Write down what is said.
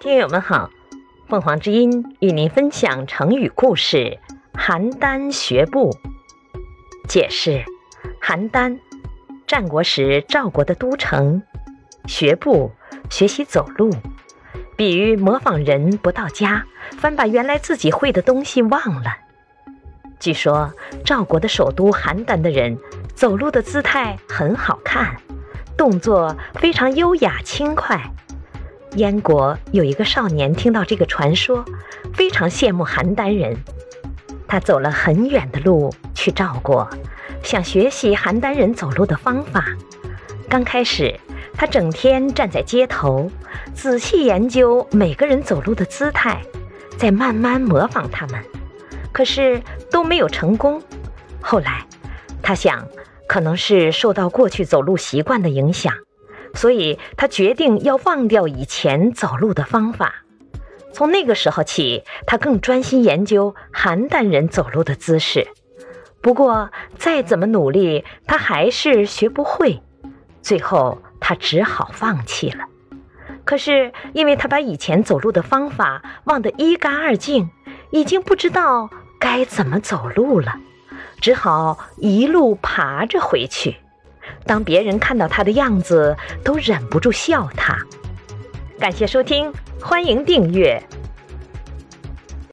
听友们好，凤凰之音与您分享成语故事“邯郸学步”。解释：邯郸，战国时赵国的都城。学步，学习走路，比喻模仿人不到家，反把原来自己会的东西忘了。据说赵国的首都邯郸的人走路的姿态很好看，动作非常优雅轻快。燕国有一个少年听到这个传说，非常羡慕邯郸人。他走了很远的路去赵国，想学习邯郸人走路的方法。刚开始，他整天站在街头，仔细研究每个人走路的姿态，再慢慢模仿他们。可是都没有成功。后来，他想，可能是受到过去走路习惯的影响。所以他决定要忘掉以前走路的方法。从那个时候起，他更专心研究邯郸人走路的姿势。不过，再怎么努力，他还是学不会。最后，他只好放弃了。可是，因为他把以前走路的方法忘得一干二净，已经不知道该怎么走路了，只好一路爬着回去。当别人看到他的样子，都忍不住笑他。感谢收听，欢迎订阅。